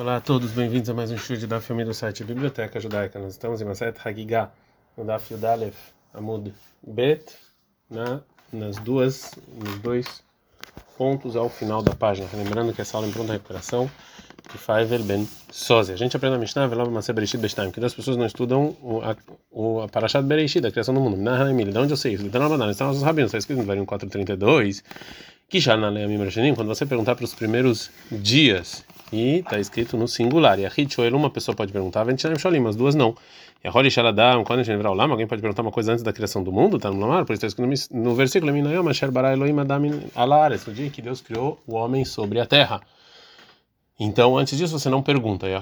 Olá a todos, bem-vindos a mais um show da filme do site Biblioteca Judaica. Nós estamos em Maset Hagigah, no Daf Yudalef Amud Bet, na, nas duas, nos dois pontos ao final da página. Lembrando que essa aula é em pronta recuperação de Faivel Ben Soze. A gente aprende a Mishnah, Velov Maser Bereshit Bestaim, que as pessoas não estudam o, a, o, a Parashat Bereshit, a criação do mundo. Na Emília, de onde eu sei isso? Na estão os rabinos, está escrito no Varim 432, que já na Leamim quando você perguntar para os primeiros dias e está escrito no singular. E a Hitchoel, uma pessoa pode perguntar, Ventinam Sholim, as duas não. E a Holi Shaladam, quando a gente virar o Lama, alguém pode perguntar uma coisa antes da criação do mundo, está no Lamar, por isso está escrito no, no versículo, Minayom, Asher Bara Elohim Adam Alares, no dia que Deus criou o homem sobre a terra. Então, antes disso, você não pergunta. A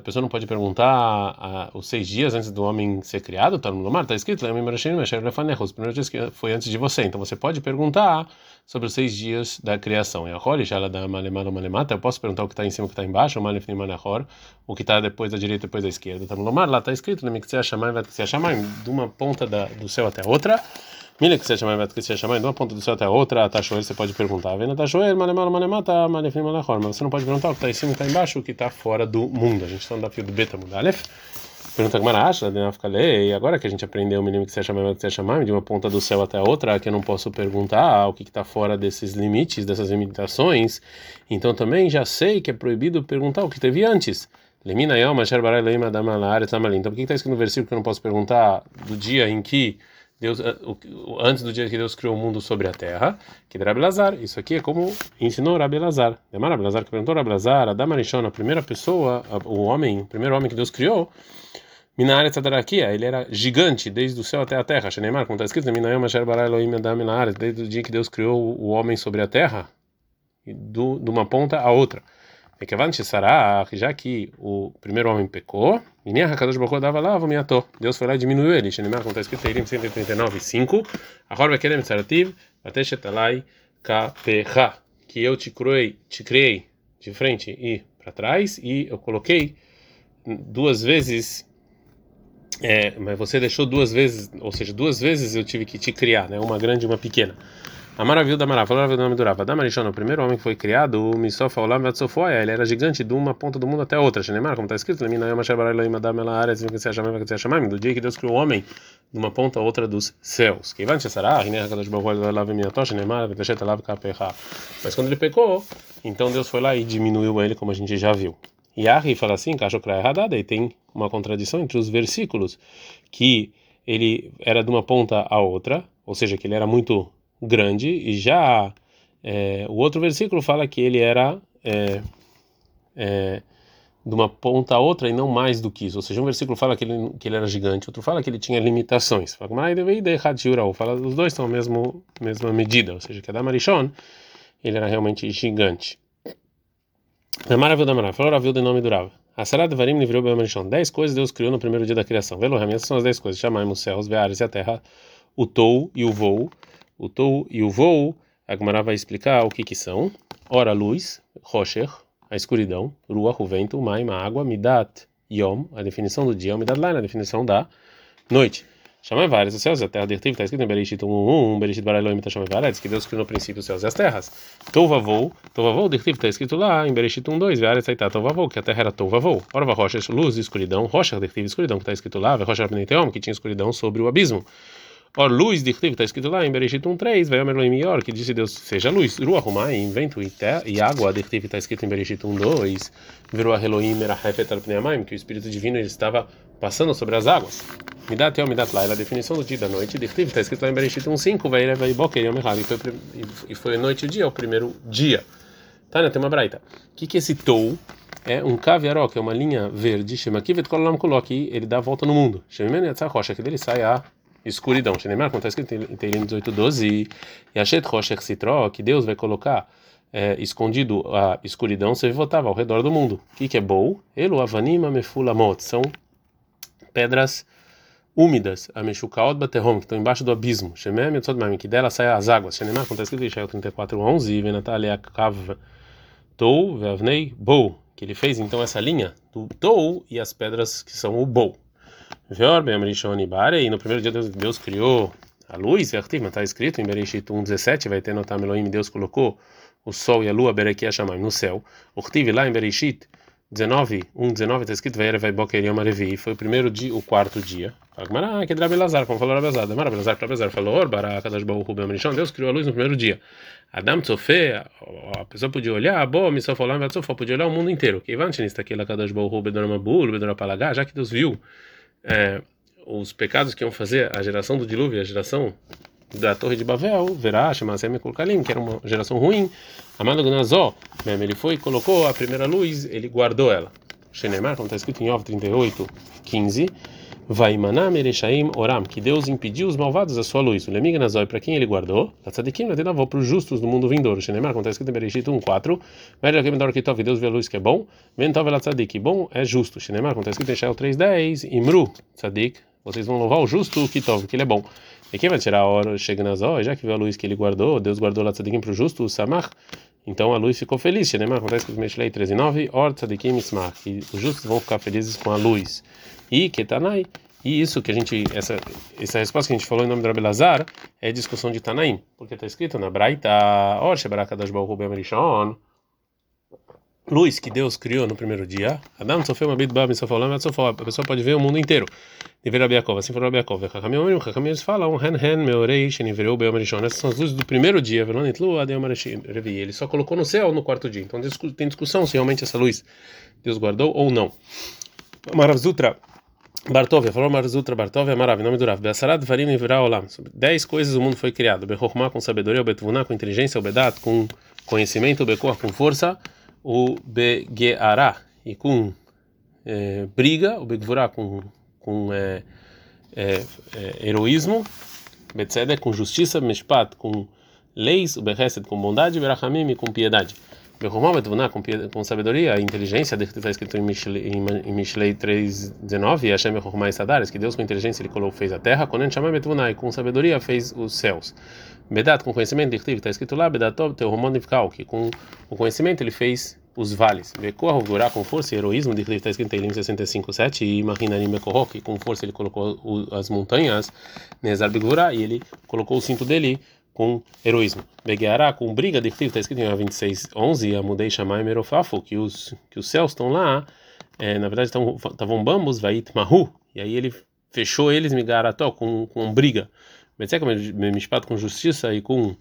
pessoa não pode perguntar os seis dias antes do homem ser criado, está no mar, está escrito, os primeiros dias que foi antes de você. Então, você pode perguntar sobre os seis dias da criação. Eu posso perguntar o que está em cima, o que está embaixo, o que está depois da direita, depois da esquerda. Está no mar, lá está escrito, de uma ponta do céu até a outra. Mila que você chama, vai que você chama, de uma ponta do céu até outra, Tashoel, você pode perguntar. Vendo Tashoel, Malemala, Malemata, Malefim, Malachor. Mas você não pode perguntar o que está em cima o que está embaixo, o que está fora do mundo. A gente está no fio do Beta Mudalef. Pergunta que Maracha, e agora que a gente aprendeu o menino que você chama, que você chama, de uma ponta do céu até outra, que eu não posso perguntar o que está fora desses limites, dessas limitações, então também já sei que é proibido perguntar o que teve antes. Lemina Yom, Asher Barai Leima Damalar, Então por que está escrito no versículo que eu não posso perguntar do dia em que Deus, eh, antes do dia que Deus criou o mundo sobre a terra, que era Lazar. Isso aqui é como ensinou Rabi Lazar. Demar Rabi Lazar que perguntou Rabi Lazar, Adam Arishon, a primeira pessoa, o homem, o primeiro homem que Deus criou, Minaret Tadarakia, ele era gigante desde o céu até a terra. Shenemar, como está escrito, Minayom Asher Bara Elohim Adam desde o dia que Deus criou o homem sobre a terra, do, de uma ponta a outra. Já que o primeiro homem pecou, dava. Deus foi lá e diminuiu ele. Como está escrito em 139, 5. A Horba Kedem Tzarativ, Ateshetalai Kapecha. Que eu te criei, te criei de frente e para trás, e eu coloquei duas vezes. É, mas você deixou duas vezes, ou seja, duas vezes eu tive que te criar, né? Uma grande e uma pequena. A maravilha da Mará, falou a nome do Rava. Damarishon, o primeiro homem que foi criado, o Misofa Olam Vatsofoia, ele era gigante de uma ponta do mundo até outra. Shenemar, como está escrito, do dia que Deus criou o homem, de uma ponta a outra dos céus. Mas quando ele pecou, então Deus foi lá e diminuiu ele, como a gente já viu. E Ari fala assim, errada, e tem uma contradição entre os versículos, que ele era de uma ponta a outra, ou seja, que ele era muito grande, e já é, o outro versículo fala que ele era é, é, de uma ponta a outra e não mais do que isso. Ou seja, um versículo fala que ele, que ele era gigante, outro fala que ele tinha limitações. Fala, os dois estão a mesma medida, ou seja, que Adam Arishon, ele era realmente gigante. Maravilha da Maravilha, falou Ravilda em nome do Rav. A Sarah de Varim livrou bem Marishon. Dez coisas Deus criou no primeiro dia da criação. Essas são as dez coisas. Chamaimos os céus, veares e a terra, o tou e o voo, o tou e o voo, a Gemara vai explicar o que que são. Ora, luz, rocher, a escuridão, rua, o vento, maim, a água, midat, yom, a definição do dia, midat lain, a definição da noite. Chama vários os céus e a terra dertiv, está escrito em Bereshit 1, 1, Bereshit bara Elohim, chama vários, que Deus criou no princípio os céus e as terras. Tovavou, Tovavou, dertiv, está escrito lá em Bereshit 1, 2, vários, aí está Tovavou, que a terra era Tovavou. Ora, rocha, luz escuridão, rocha, dertiv, escuridão, que está escrito lá, rocha, que tinha escuridão sobre o abismo. Or luz de está escrito lá em Bereshit 1.3, vai Omer Yor, que disse Deus, seja luz, Rua Rumaim, vento e, água, de está escrito em Bereshit 1.2, virou a Elohim Merahefet Alpneamaim, que o Espírito Divino estava passando sobre as águas. Midat Yom Midat Laila, a definição do dia da noite, de está escrito lá em Bereshit 1.5, vai Erev Boker Yom e foi noite e o dia, o primeiro dia. Né? Tem uma braita. O que que esse tou? É um caviaró, que é uma linha verde, chama Kivet Kolam Kolok, ele dá a volta no mundo. Shemimen Yatzah Rocha, que dele sai a escuridão. Shenemar, como está escrito em Teilim 18:12, e Achet Roshech Citro, que Deus vai colocar é, escondido a escuridão, você votava ao redor do mundo. O que, que é bom? Elo avanima mefulamot, são pedras úmidas, a meshukaot baterrom, que estão embaixo do abismo. Shemem yotzot que dela saem as águas. Shenemar, como está escrito em Ishael 34:11, venatalia kav tou veavnei bou, que ele fez então essa linha do tou e as pedras que são o bou. E no primeiro dia Deus, Deus criou a luz, está escrito em Bereshit 1,17, vai ter notar Elohim, Deus colocou o sol e a lua Bereki Hashamayim no céu. Tive lá em Bereshit 19, 1, 19 está escrito vai vai Boker Yom Arevi, foi o primeiro dia, o quarto dia. Fala que é Rabi Lazar, como falou Rabi Lazar. Rabi Lazar para Lazar falou: "Or barakadosh baruch hu be'amrishon, Deus criou a luz no primeiro dia. Adam Tsofe, a pessoa podia olhar, bom, misofolam vatsofa, podia olhar o mundo inteiro. Que aqui lá kadosh baruch hu bedonamabul, bedonapalagá, já que Deus viu é, os pecados que iam fazer a geração do dilúvio, a geração da Torre de Babel, Verá, Shemasem Kulkalim, que era uma geração ruim. Amado Gnazó, ele foi colocou a primeira luz, ele guardou ela. Shenemar, como está escrito em Ov 38, 15. Vai maná merechaim oram, que Deus impediu os malvados a sua luz. O lemig nazoi, para quem ele guardou, a tzadikim avó para os justos do mundo vindouro. Shenemar, como está escrito em Bereshit 1, 4. Mas já que me que tov, Deus vê a luz que é bom. Ventov ela tzadik, bom é justo. Shenemar, como está escrito em Shael 3, 10. Imru, tzadik, vocês vão louvar o justo que tov, que ele é bom. E quem vai tirar a hora chega nas já que viu a luz que ele guardou, Deus guardou lá tzadikim para o justo, o samach, então a luz ficou feliz. Shenemar, acontece com o Meshlei 13 e 9, or tzadikim ismach, e os justos vão ficar felizes com a luz. E ketanai, e isso que a gente, essa, essa resposta que a gente falou em nome do Rabelazar é discussão de Tanaim, porque está escrito na Braita, or shebarakadosh baruch hu Rishon, luz que Deus criou no primeiro dia. Adam sofreu uma sofolam, a pessoa pode ver o mundo inteiro. Dever Abiakov, assim falou Abiakov. Hakamim, Hakamim, eles falam, Hen Hen, Meorei, Shenivereu, Beomarishon. Essas são as luzes do primeiro dia. Ele só colocou no céu no quarto dia. Então tem discussão se realmente essa luz Deus guardou ou não. Maravzutra. Bartovia, falou Marzutra Bartovia, Marav, nome do Rav. Beassarad Varim Nivirá Olam. Dez coisas o mundo foi criado. Bechokhmah com sabedoria, o Betvunah com inteligência, Bedat com conhecimento, Bekor com força, o Begeará e com é, briga, o Begvurá com, com é, é, é, heroísmo, com justiça, Meshpat com leis, o Behesed com bondade, Berachamim com piedade. Behomah Betvunah com, com sabedoria, inteligência, está escrito em Mishlei, em Mishlei 3.19, Hashem Behomah e Sadares, que Deus com inteligência ele colocou, fez a terra, Betvunah, e com sabedoria fez os céus. Bedat com conhecimento, está escrito lá, Bedatov teu Romonivkal, que com o conhecimento ele fez os vales. Bekorro, Gurá com força e heroísmo, está escrito em Elim 65.7, e Mahinanim Bekorro, que com força ele colocou as montanhas, Nezar Begurá, e ele colocou o cinto dele com heroísmo. Begeará, com briga, está escrito em 26.11, Amudei Shamai Merofafo, que os, que os céus estão lá, é, na verdade estavam bambos, Vait Mahu, e aí ele fechou eles, Migarató, com, com briga. Betzek mishpat com justiça e com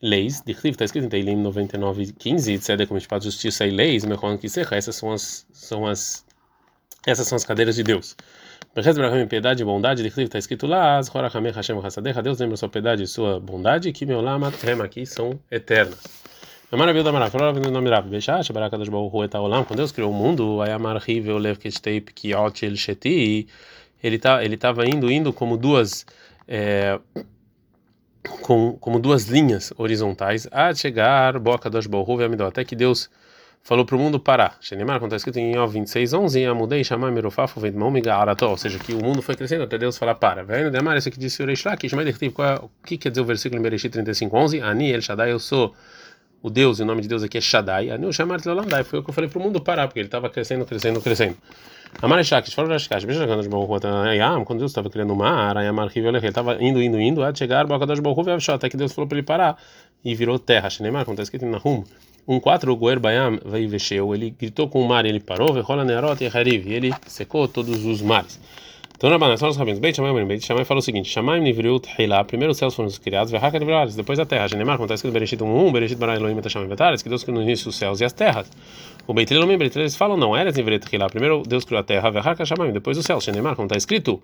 leis. Dichtiv está escrito em Teilim 99:15, Tzedek mishpat justiça e leis. Mechon kisecha. Essas são as são as essas são as cadeiras de Deus. Beches braham piedade e bondade. Dichtiv está escrito lá. As horachameh Hashem hasadecha. Deus lembra sua piedade e sua bondade. Que meu lama trema aqui são eternas. Maravilha da maravilha, falou no nome Rav, Beshash, Barakadosh Baruch Hu Etaolam, quando Deus criou o mundo, Ayamar Rive, Olev Ketstei, Kiot, El Sheti, ele tá, estava indo, indo como duas é, com, como duas linhas horizontais a chegar boca das Amidó, até que Deus falou para o mundo parar. Shenemar, quando está escrito em Yov 26, 11, Amudei, Shamai, Merofafo, Vendmão, Migarató, ou seja, que o mundo foi crescendo até Deus falar para. Vendo Demar, esse aqui disse o Reish Lakish, mas o que quer dizer o versículo em Bereshit 35, 11? Ani, El Shaddai, eu sou o Deus, e o nome de Deus aqui é Shaddai. Ani, o Shamar, Tlolandai, foi o que eu falei para o mundo parar, porque ele estava crescendo, crescendo, crescendo. Amar Shakish, fala Rashkash, veja quando Deus estava criando o mar, Ayamar ele estava indo, indo, indo, até chegar, Bocadosh Baruch até que Deus falou para ele parar. E virou terra. Shinemar, como está escrito em Nahum, um quatro, o Goer Bayam vexeu, ele gritou com o mar e ele parou, Vehola Nerot e Hariv, e ele secou todos os mares. Então, na Banana, são os rabinos. Beit Shammai, Beit Shammai falou o seguinte: Shammai Nivriut Hilá, primeiro os céus foram criados, Verhaka Nivriut, depois a terra. Genemar, como está escrito Bereshit 1, Bereshit Bara Elohim Tashamai Betares, que Deus criou no início os céus e as terras. O Beit Elohim, Beit eles falam, não, Eres Nivriut Hilá, primeiro Deus criou a terra, Verhaka Shammai, depois os céus. Genemar, como está escrito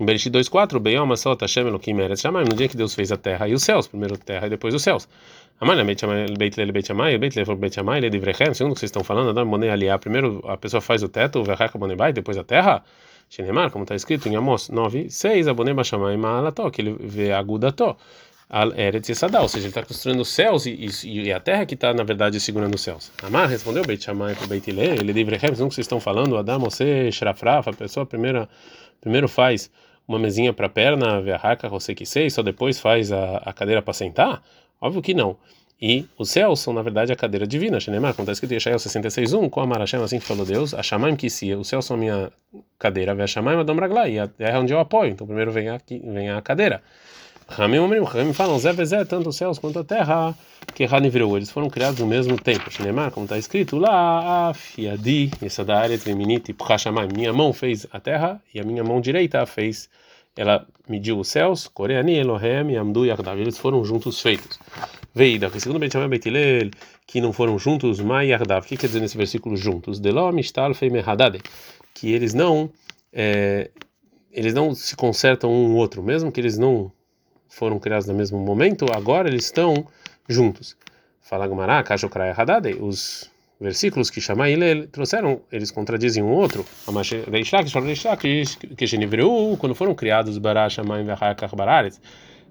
em Bereshit 2.4, Beyom Asot Hashem Elohim Eres Shammai, no dia que Deus fez a terra e os céus, primeiro a terra e depois os céus. Amalha Beit Shammai, Beit Lele Beit Shammai, Beit Lele Beit Shammai, Lele Divrechem, segundo o que vocês estão falando, Adam Bonei Aliá, primeiro a pessoa faz o teto, Verhaka Bonei Bai, depois a terra. Shenemar, como está escrito em Amos 9, 6, Abonei Bashamai Maalató, que ele vê Agudató, Eretz Yesadá, ou seja, ele está construindo os céus e, e, e, a terra que está, na verdade, segurando os céus. Amar respondeu Beit Shammai para Beit Hillel, ele livre Rehem, não que vocês estão falando, Adam, você, Shrafraf, a pessoa primeira, primeiro faz uma mesinha para perna, Verraca, você que sei, só depois faz a, a cadeira para sentar? Óbvio que não. E os céus são, na verdade, a cadeira divina. Shenemar, escrito em Yeshayahu 66.1, com a Marashem, assim que falou Deus, a Shamaim que se os céus são a minha cadeira, a Shamaim Adam Raglai, e a terra é onde eu apoio. Então, primeiro vem, aqui, vem a cadeira. Ramim Ramim falam, Zé Vezé, tanto os céus quanto a terra, que virou, eles foram criados no mesmo tempo. Shinemar, como está escrito lá, Afiadi, essa da área feminita, Pchashamai, minha mão fez a terra e a minha mão direita fez, ela mediu os céus, Coreani, Elohem, Amdu e Akdav, eles foram juntos feitos. Veida, que segundo Benjamin Betilel, que não foram juntos, Mai Yardav, o que quer dizer nesse versículo juntos? Deló, Mistal, Feimehadade, que eles não, é, eles não se consertam um outro, mesmo que eles não foram criados no mesmo momento, agora eles estão juntos. Fala Gumará, Kashokrai Hadade, os versículos que chamam ele trouxeram, eles contradizem um outro. Quando foram criados Bará, Shamayim, Vahakar, Barares,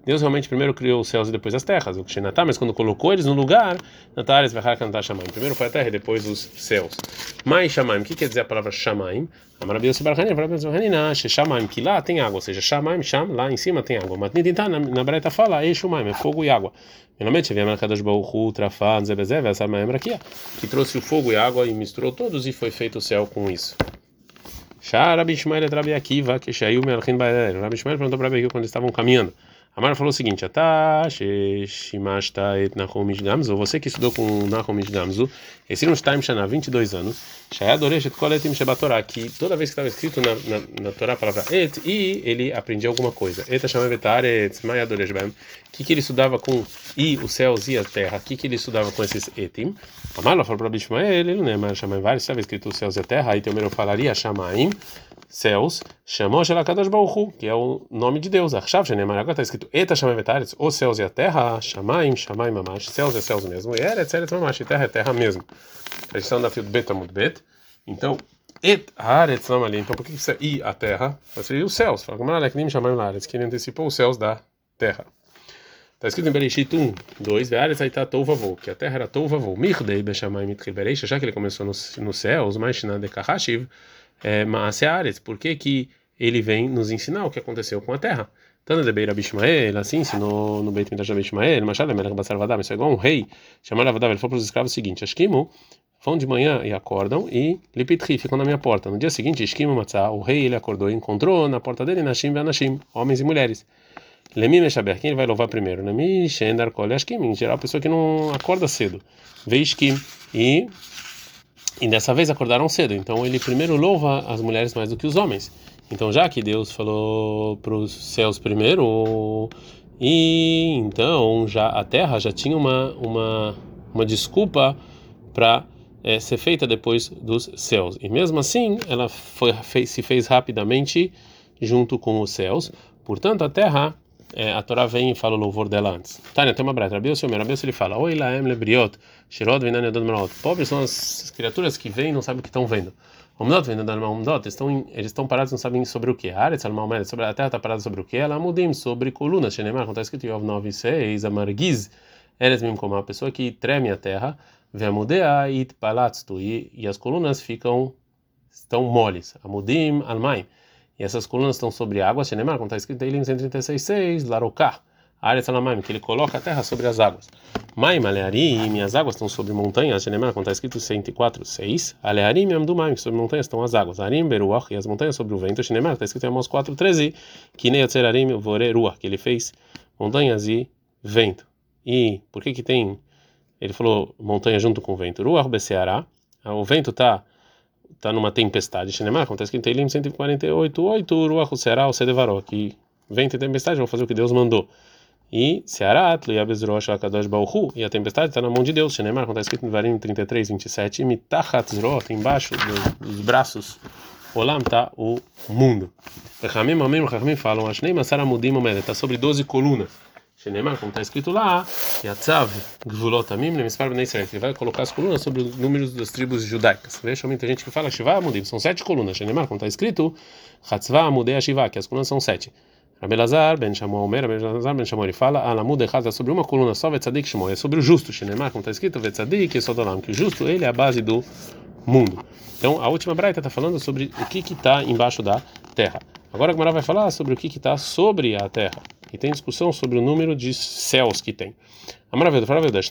Deus realmente primeiro criou os céus e depois as terras, o Kshenatá, mas quando colocou eles no lugar, Natares Vahakantá Shamaim. Primeiro foi a terra e depois os céus. Mais Shamaim, o que quer dizer a palavra Shamaim? Amarabios Barhanina, Amarabios Barhanina, Shamaim, que lá tem água, ou seja, Shamaim, Sham, lá em cima tem água. Mas Nidintá, na Breta fala, Eshumaim, é fogo e água. Finalmente, viemos Kadosh Baruchu, Trafan, Zebezev, essa aqui, que trouxe o fogo e água e misturou todos e foi feito o céu com isso. Shara Bishmael Rabi Akiva, que Shaiu Melchin Baer. Rabi Ishmael perguntou para Rabi quando eles estavam caminhando. Amar falou o seguinte: Nahum Gamzu, você que estudou com Nahum Gamzu, esse está em Shana, 22 anos, Shebatorah, que toda vez que estava escrito na, na, na Torá a palavra et, e ele aprendia alguma coisa. Et Shamavetar et Mayadoresh Bem, o que, que ele estudava com i, os céus e a terra, o que, que ele estudava com esses etim? Amar falou para Bishmael, ele não é Shamaim vários, estava escrito os céus e a terra, aí eu falaria Shamaim céus, chamou Shelakadosh Baruchu, que é o nome de Deus. Achav Shenemar, agora está escrito Eta Shamay Vetaretz, os céus e a terra, Shamaim, Shamaim Mamash, céus é céus mesmo, e Eretz, Eretz Mamash, e terra é terra mesmo. A gente está no fio Betamud Bet, então, Et Haaretz ali, então por que isso é I, a terra? Vai ser os céus, fala como Aleknim Shamaim Laretz, que ele antecipou os céus da terra. Está escrito em Bereshit 1, 2, Vearetz Aita Tovavou, que a terra era Tovavou, Mirdei Mitri Bereisha, já que ele começou nos no céus, mas Shinade Kahashiv, é, Maaseares, por que, que ele vem nos ensinar o que aconteceu com a terra? Tana de Beira Bishmael, assim ensinou no Beit Midrash Bishmael, Machal Melech Basar Vadam, isso é igual um rei, chamado Vadam, ele falou para os escravos o seguinte, Ashkimu, vão de manhã e acordam e Lipitri ficam na minha porta. No dia seguinte, Ashkimu Matzah, o rei ele acordou e encontrou na porta dele Nashim e Anashim, homens e mulheres. Lemi Meshaber, quem ele vai louvar primeiro? Nami Shendar Kol Ashkim, em geral, pessoa que não acorda cedo. Veishkim, e e dessa vez acordaram cedo. Então ele primeiro louva as mulheres mais do que os homens. Então já que Deus falou para os céus primeiro, e então já a terra já tinha uma uma uma desculpa para é, ser feita depois dos céus. E mesmo assim ela foi fez, se fez rapidamente junto com os céus. Portanto a terra é, a Torá vem e fala o louvor dela antes. Tânia, tem uma breta. Rabiel Siomer, Rabiel ele fala: Oi, Laem Lebriot, Shirod Vinani Adon Malot. Pobres são as criaturas que vêm e não sabem o que estão vendo. Omdot da Omdot, estão eles estão parados não sabem sobre o que. Aretz Almalmed, sobre a terra está parada sobre o que? Ela mudim sobre colunas. Shenemar, está escrito em Yov 9 6, Amargiz, Eres mesmo como a pessoa que treme a terra, Vemudea it palatstu, e as colunas ficam estão moles. Amudim almaim. E essas colunas estão sobre águas, Shenemar, como está escrito em Elim 136,6, Larokah, Aretz Alamaim, que ele coloca a terra sobre as águas. Maim, Alearim, as águas estão sobre montanhas, Shenemar, como está escrito em 104,6, Alearim, Amdumaim, sobre montanhas estão as águas. Arim, Beruach, e as montanhas sobre o vento, Shenemar, está escrito em Amos 4,13, Kineyatzer Voreruach, que ele fez montanhas e vento. E por que que tem, ele falou montanha junto com o vento? Ruach Beseará, o vento está está numa tempestade. Shinemar, acontece que em Teilim 148, 8, Ruach será o Sedevaró, que vento e tempestade vão fazer o que Deus mandou. E Searat, Liabezrosh, Akadosh Bauhu, e a tempestade está na mão de Deus. Shinemar, acontece que em Varim 33, 27, Mitachat Zrot, embaixo dos, dos braços, Olam está o mundo. Rechamim, Amim, Rechamim falam, Ashnei Masara Mudim está sobre 12 colunas. Shenemar, como está escrito lá, Yatzav Gvulotamim Lemespar Bnei Israel. Ele vai colocar as colunas sobre os números das tribos judaicas. Veja, muita gente que fala Shiva Amudim, são sete colunas. Shenemar, como está escrito, Hatzva Amudei Shiva, que as colunas são sete. Rabelazar ben Shamuel Omer, Rabelazar ben Shamuel, ele fala, Alamud Echaz é sobre uma coluna só, Vetzadik Shmuel, é sobre o justo. Shenemar, como está escrito, Vetzadik Sodolam, que o justo, ele é a base do mundo. Então, a última braita está falando sobre o que está embaixo da terra. Agora a Gemara vai falar sobre o que está sobre a terra. E tem discussão sobre o número de céus que tem. A maravilha fala a verdade.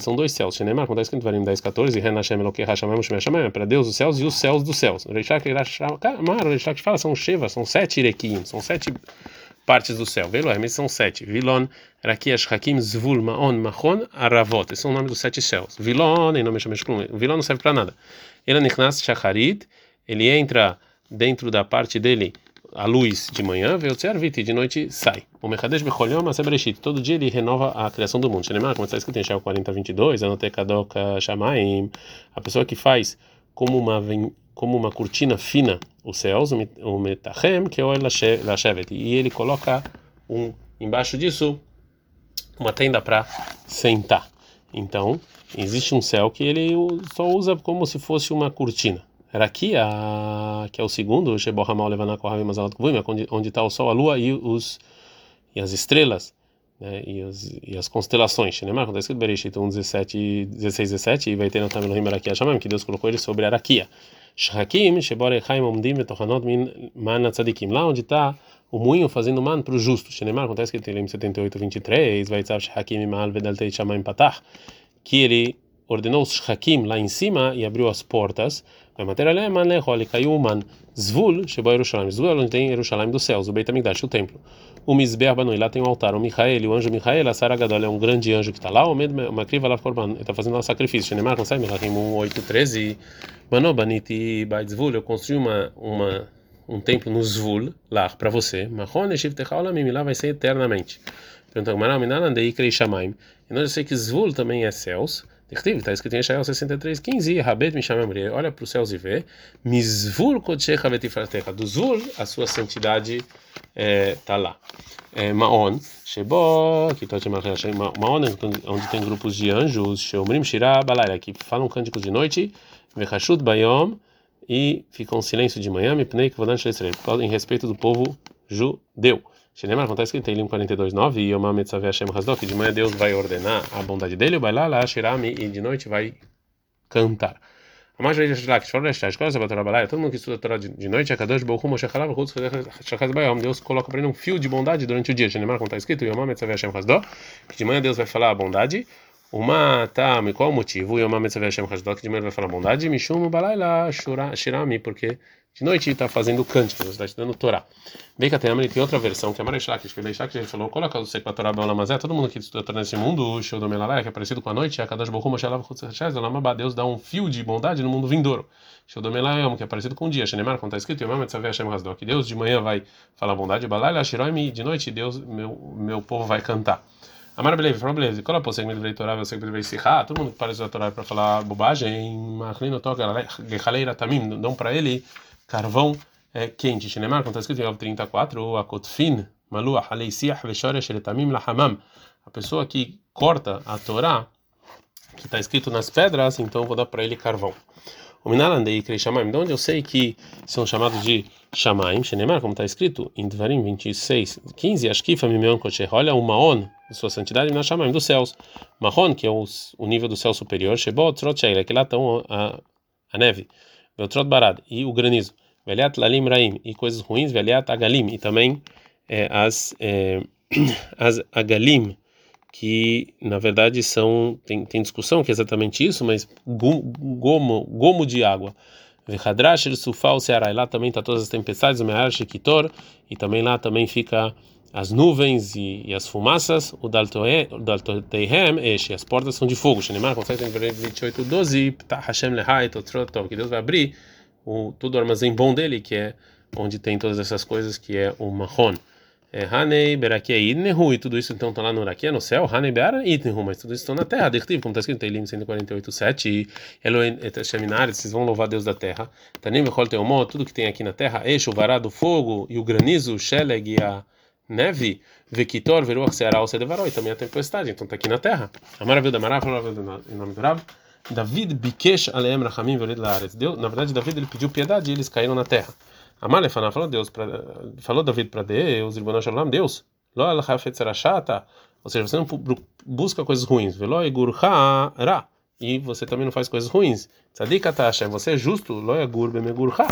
são dois céus. Shenemar, quando está escrito Varim 10, 14, e Hashem Eloquei Hashamem Shemem Shemem, para Deus os céus e os céus dos céus. O Reishak fala, são Sheva, são sete Irekim, são sete partes do céu. Velo, Hermes são sete. Vilon, Rakiash, Hakim, Zvul, Maon, Mahon, Aravot. Esses são os nomes dos sete céus. Vilon, em nome de Vilon não serve para nada. Ele Nichnas Shacharit, ele entra dentro da parte dele a luz de manhã, veio e de noite sai. O Mechadesh Becholiom Asebreshit, todo dia ele renova a criação do mundo. Shenemar, como está escrito em Shao 40, 22, Anotekadok Shamaim, a pessoa que faz como uma, como uma cortina fina os céus, o Metachem, que é o e ele coloca um, embaixo disso uma tenda para sentar. Então, existe um céu que ele só usa como se fosse uma cortina. Era aqui, a, que é o segundo, onde está o sol, a lua e, os, e as estrelas, né, e, os, e as constelações. Né? Está escrito Bereshit 1, 17, 16, 17, e vai ter no Tamilohim Arakia Shamam, que Deus colocou ele sobre Arakia. Shhakim, Shebor Echaim Omdim Betochanot Min Man Tzadikim. Lá onde está o moinho fazendo man para o justo. Shenemar, acontece que ele tem 78, 23, vai dizer Shhakim Mal Vedaltei Patach, que ele ordenou os Shhakim lá em cima e abriu as portas a matéria é man lehol, caiu o man. Zvul, Shebo Yerushalayim. Zvul, onde tem Yerushalayim dos céus, o Beit HaMikdash, o templo. O Mizbeach Banui, lá tem um altar. O Michael, o anjo Michael, a Sara Gadol, é um grande anjo que está lá. O Med Makriva lá Korban, ele está fazendo um sacrifício. Shenemar, não sai, Melachim 1.8.13. Mano, Baniti Baitzvul, eu construí uma, uma, um templo no Zvul, lá, para você. Mahon, Eshiv Techaolamim, lá vai ser eternamente. Perguntou, Maral, Minalandei, Krei Shamaim. E nós eu sei que Zvul também é céus. Está escrito em Ishael 63, 15, Rabet me chama olha para os céus e vê, Mizvur Kodshecha Vetifratecha, do Zur, a sua santidade está é, lá. É, Maon, Shebo, que Maon, onde tem grupos de anjos, Sheomrim Shirah Balaira, que falam cânticos de noite, Vechashut Bayom, e ficam silêncio de manhã, Mipnei Kvodan Shleisrael, em respeito do povo judeu. Shenemar, acontece que em Teilim 42.9, e Yomam Etzaveh Hashem Hazdok, de manhã Deus vai ordenar a bondade dele, o Bailá, lá, Shirami, e de noite vai cantar. A mais velha Shlak, Shorlesh, a escola da Torá Balaia, todo mundo que estuda a Torá de noite, a Kadosh Baruch Moshe Halav, Chutz Shachaz Bayom, Deus coloca para ele um fio de bondade durante o dia. Shenemar, como está escrito, Yomam Etzaveh Hashem Hazdok, que de manhã Deus vai falar a bondade, uma tá, qual o motivo? Yomam Etzaveh Hashem Hazdok, que de manhã vai falar bondade, Mishum Balaila, Shirami, porque de noite está fazendo cânticos, está estudando Torá. Bem que tem outra versão, que é Marechak, que ele falou, coloca o Sekva Torá Beolamazé, todo mundo que estuda Torá nesse mundo, Show que é parecido com a noite, a Kadash Bohu Moshelav Chutzachaz, Deus dá um fio de bondade no mundo vindouro. Show do que é parecido com o dia, Shenemar, como está escrito, Yomam Etzaveh Hashem que Deus de manhã vai falar bondade, Balai Lashiroim, de noite Deus, meu, meu povo vai cantar. Amar beleza, falou beleza. Qual é o segmento de Torá, você que se Todo mundo que parece da Torá para falar bobagem, Machlino toca, Gechaleira Tamim, dão para ele carvão é, quente. Shinemar, como está escrito em Yov 34, a Kotfin, Malu, Haleisiach, Veshoresh, Eletamim, Lahamam. A pessoa que corta a Torá, que está escrito nas pedras, então vou dar para ele carvão. O Minalandei Krei Shamaim, de onde eu sei que são chamados de Shamaim, Shenemar, como está escrito em Dvarim 26, 15, Ashkifa Mimeon Koche, olha o Maon, sua santidade, na Shamaim dos céus. Mahon, que é o, nível do céu superior, Shebot, Trot que lá estão a, a neve. Beltrot Barad, e o granizo. Veliat Lalim Raim, e coisas ruins, Veliat Agalim, e também é, as, é, as Agalim, que na verdade são, tem, tem discussão que é exatamente isso, mas gomo, gomo de água. Vechadrash, el Sufal, Ceará, e lá também está todas as tempestades, o Me'ar, Shekitor, e também lá também fica as nuvens e, e as fumaças, o Daltotehem, este, as portas são de fogo. Shenemar, consegue em 28, 12, Hashem Lehai, Totrotov, que Deus vai abrir o, todo o armazém bom dele, que é onde tem todas essas coisas, que é o Mahon. É, Hanei, Berakia Idnehu, e tudo isso então está lá no Arakia, no céu, Hanei Beara Idnehu, mas tudo isso está na terra, Dertiv, como está escrito em Elim 148, 7, e Elohim et Sheminares, vocês vão louvar Deus da terra, Tanim Bechol Teomó, tudo que tem aqui na terra, Eixo, o varado, o fogo, e o granizo, o Sheleg e a neve, Vekitor, Veruach, Seará, Sedevaró, e também a tempestade, então está aqui na terra. A maravilha da maravilha, em nome do Rav, David Bikesh Aleem Rachamim Velid. Na verdade, David ele pediu piedade e eles caíram na terra. Amalefana falou Deus pra, falou David para Deus, Irmão Shalom, Deus. Lo Chafetzerashata. Ou seja, você não busca coisas ruins. Velo Igurha Ra. E você também não faz coisas ruins. Tzadik Atasha. Você é justo. Lo Yagur Bemegurha.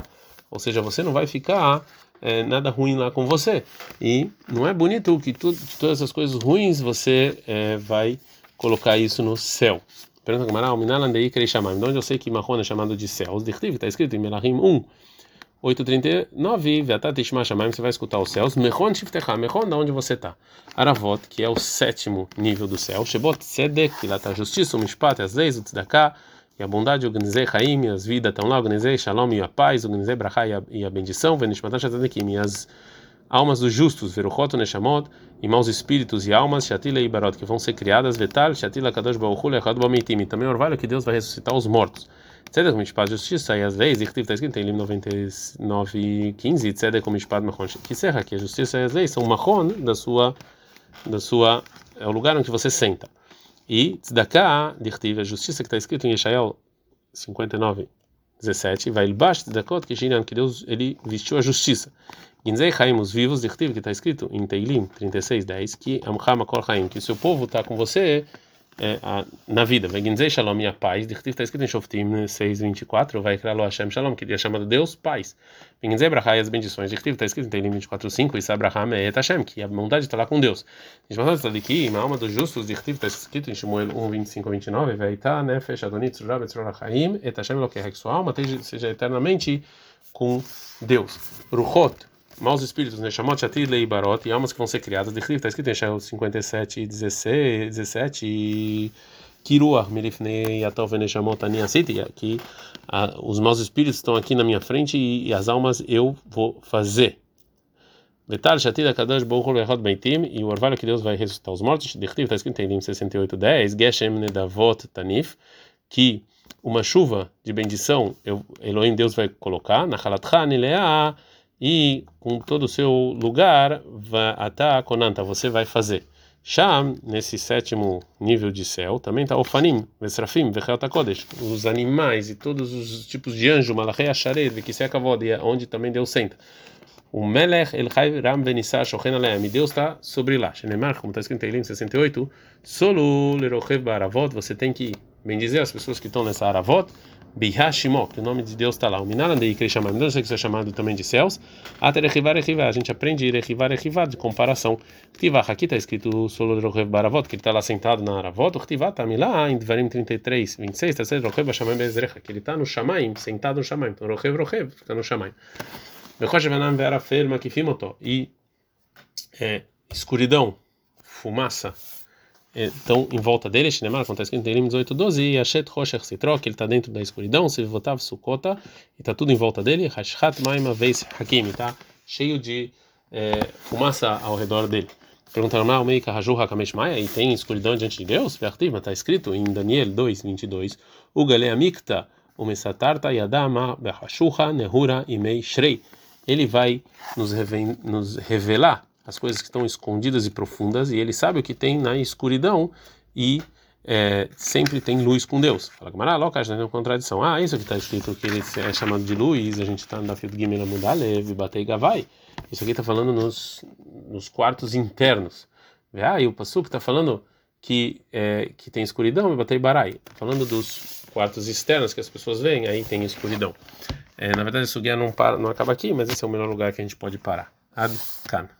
Ou seja, você não vai ficar é, nada ruim lá com você. E não é bonito que, tudo, que todas essas coisas ruins você é, vai colocar isso no céu. Pergunta Gamara, Minalandei querer chamar. De onde eu sei que Marrone é chamado de céus? De está escrito em Melahim 1. 8:39 Vetatishma Shamaim você vai escutar os céus Mechon Shiftecha Mechon da onde você está Aravot que é o sétimo nível do céu Shebot que lá está a justiça o Mishpat as leis o Tzedakah e a bondade o Gnizei Chaim e as vidas estão lá o Gnizei Shalom e a paz o Gnizei Brachá e a bendição Venishmatan Shatedekim e as almas dos justos Veruchot Neshamot e maus espíritos e almas Shatila e Barot que vão ser criadas Vetal Shatila Kadosh Baruch Hu Lechad Bamitim também o orvalho que Deus vai ressuscitar os mortos Tzedek Mishpat Justiça e as leis, está escrito em Lim 99, 15, Tzedek Mishpat Machon, que serra que a justiça e as leis são Machon da sua, da sua, é o lugar onde você senta. E Tzedakah, Dichtiv, a justiça que está escrito em Yeshael 59, 17, vai baixo Tzedakot, que Shinan, que Deus, ele vestiu a justiça. Ginzei Chaim, os vivos, Dichtiv, que está escrito em Teilim 36, 10, que Amchama Kol Chaim, que o seu povo está com você é, a, na vida. Dizer Shalom e a paz. Está escrito em Shoftim 6:24. Vai criar lo Hashem Shalom, que é chamado Deus Paz. Brachá e as bendições. Está escrito em Teilim 24:5. E Sabraham é Hashem, que a bondade está lá com Deus. está aqui, na alma dos justos. Está escrito em Shmuel 1:25 29. Vai estar? Fecha Adonit Tzurah Betzurah Chaim. Et Hashem lo que sua alma seja eternamente com Deus. Ruchot maus espíritos, né? Chamot Shatil e Barot, e almas que vão ser criadas. De está escrito em Shael 57, 16, 17 e Kiruah, Milifnei Yatov Veneshamot Aniasiti, que os maus espíritos estão aqui na minha frente e, e as almas eu vou fazer. Betal Shatil Kadosh Bochol Echot Beitim, e o orvalho que Deus vai ressuscitar os mortos. De está escrito em Lim 68, 10, Geshem Nedavot Tanif, que uma chuva de bendição eu, Elohim Deus vai colocar na Halatcha Nileah e com todo o seu lugar, até Konanta, você vai fazer. Sham, nesse sétimo nível de céu, também está o Fanim, Vesrafim, Kodesh, os animais e todos os tipos de anjo, Malachei Ashared, Vekisekavod, onde também Deus senta. O Melech El Chai Ram Benissar Shochen Aleem, e Deus está sobre lá. Shenemar, como está escrito em Elim 68, Solu Lerochev Baravot, você tem que bendizer as pessoas que estão nessa Aravot, Bihashimo, que o nome de Deus está lá. O Minalandei que ele chama, não sei que é chamado também de céus. Até Rechivar Rechivar, a gente aprende Rechivar Rechivar de comparação. Tivah, aqui está escrito Solo Rochev Baravot, que ele está lá sentado na Aravot. Tivah está lá em Dvarim 33, 26, está escrito Rochev Bashamay Bezrecha, que ele está no Shamaim, sentado no Shamaim. Então Rochev Rochev fica no Shamaim. Mechoshev Anam Vera Ferma Kifimoto. E é, escuridão, fumaça estão em volta dele, Shinemar, acontece em Terim 18, 12, e Ashet Roshech Citro, que ele está dentro da escuridão, se votav Sukota, e está tudo em volta dele, Hashhat Maima Veis Hakim, está cheio de é, fumaça ao redor dele. Perguntaram, Mal Meika Haju Hakamesh Maya, e tem escuridão diante de Deus? Vertiva, está escrito em Daniel 2, 22, Ugale Amikta, Umesatarta Yadama Behashuha Nehura Imei Shrei. Ele vai nos, nos revelar as coisas que estão escondidas e profundas, e ele sabe o que tem na escuridão e é, sempre tem luz com Deus. Fala que louca, não tem contradição. Ah, isso que está escrito que ele é chamado de luz, a gente está na fila Gimel Mudalev, Batei Gavai. Isso aqui está falando nos, nos quartos internos. Ah, e o Pasuk está falando que, é, que tem escuridão, Batei Barai. Tá falando dos quartos externos que as pessoas veem, aí tem escuridão. É, na verdade, isso não, para, não acaba aqui, mas esse é o melhor lugar que a gente pode parar. Ad Kan.